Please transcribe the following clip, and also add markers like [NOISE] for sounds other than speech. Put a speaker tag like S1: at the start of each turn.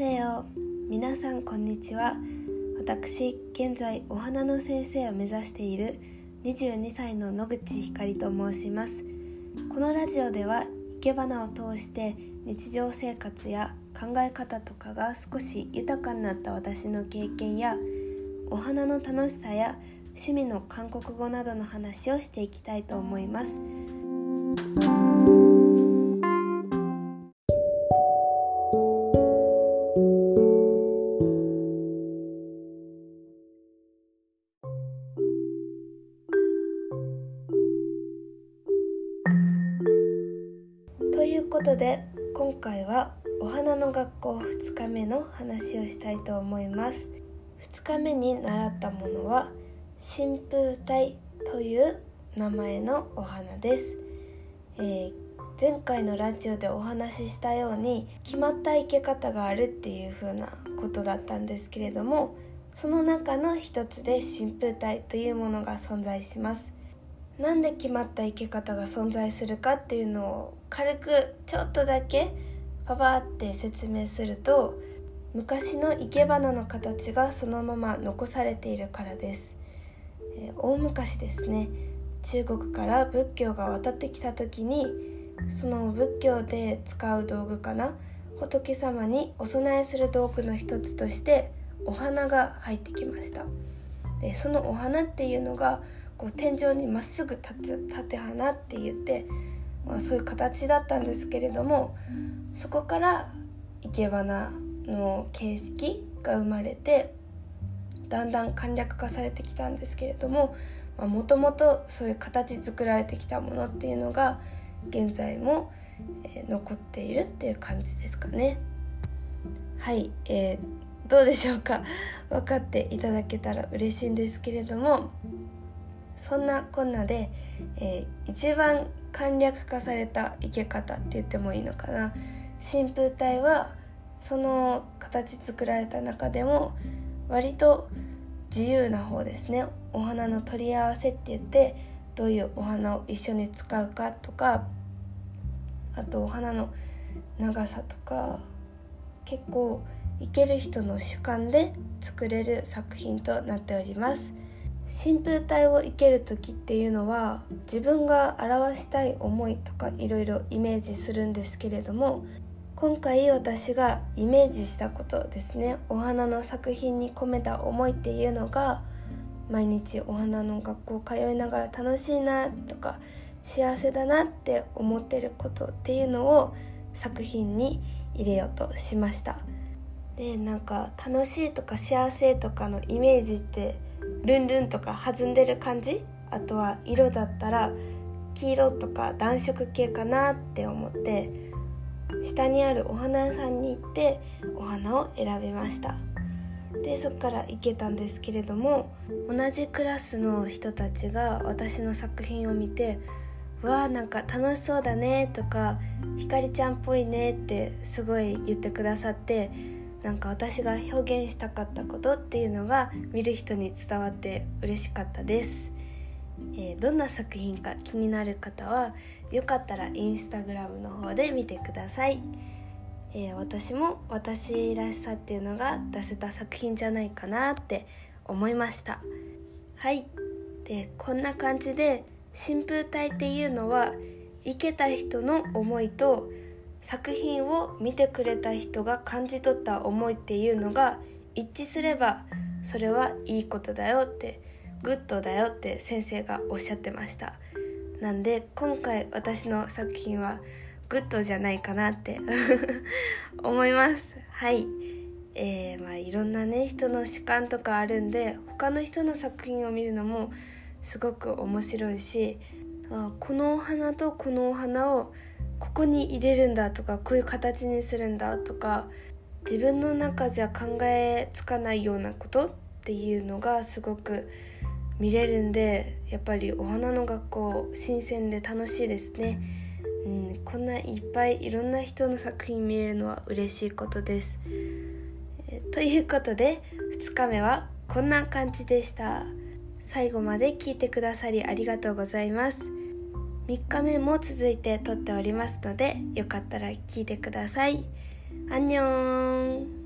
S1: せよ皆さんこんにちは。私現在お花の先生を目指している22歳の野口ひかりと申します。このラジオでは生け花を通して日常生活や考え方とかが少し豊かになった私の経験やお花の楽しさや趣味の韓国語などの話をしていきたいと思います。ということで今回はお花の学校2日目の話をしたいと思います。2日目に習ったものは新風体という名前のお花です、えー、前回のラジオでお話ししたように決まった生け方があるっていう風なことだったんですけれどもその中の一つで新風体というものが存在します。なんで決まった生け方が存在するかっていうのを軽くちょっとだけパパって説明すると昔の生け花の形がそのまま残されているからです、えー、大昔ですね。中国から仏教が渡ってきた時にその仏教で使う道具かな？仏様にお供えする道具の一つとしてお花が入ってきました。でそのお花っていうのがこう天井にまっすぐ立つ縦花って言って、まあ、そういう形だったんですけれどもそこから生け花の形式が生まれてだんだん簡略化されてきたんですけれどももともとそういう形作られてきたものっていうのが現在も、え、残っているっていう感じですかね。はい、えー、どうでしょうか分かっていただけたら嬉しいんですけれどもそんなこんなで、えー、一番簡略化された生け方って言ってもいいのかな。新風体はその形作られた中でも割と自由な方ですね。お花の取り合わせって言ってどういうお花を一緒に使うかとかあとお花の長さとか結構いける人の主観で作れる作品となっております。新風体を生ける時っていうのは自分が表したい思いとかいろいろイメージするんですけれども今回私がイメージしたことですね。お花の作品に込めた思いっていうのが毎日お花の学校通いながら楽しいなとか幸せだなって思ってることっていうのを作品に入れようとしました。でなんか楽しいとか幸せとかのイメージってルンルンとか弾んでる感じ？あとは色だったら黄色とか暖色系かなって思って下にあるお花屋さんに行ってお花を選びました。でそこから行けたんですけれども同じクラスの人たちが私の作品を見て「わあなんか楽しそうだね」とか「ひかりちゃんっぽいね」ってすごい言ってくださってなんか私が表現したかったことっていうのが見る人に伝わって嬉しかったです、えー、どんな作品か気になる方はよかったらインスタグラムの方で見てください、えー、私も私らしさっていうのが出せた作品じゃないかなって思いました。はい。でこんな感じで新風体っていうのは生けた人の思いと作品を見てくれた人が感じ取った思いっていうのが一致すればそれはいいことだよって good だよって先生がおっしゃってました。なんで今回私の作品は good じゃないかなって [LAUGHS] 思います。はい。えー、まあいろんなね人の主観とかあるんで他の人の作品を見るのもすごく面白いしこのお花とこのお花をここに入れるんだとかこういう形にするんだとか自分の中じゃ考えつかないようなことっていうのがすごく見れるんでやっぱりお花の学校新鮮で楽しいですね、うん、こんないっぱいいろんな人の作品見れるのは嬉しいことです、ということで2日目はこんな感じでした。最後まで聞いてくださりありがとうございます。3日目も続いて撮っておりますのでよかったら聞いてください。アンニョン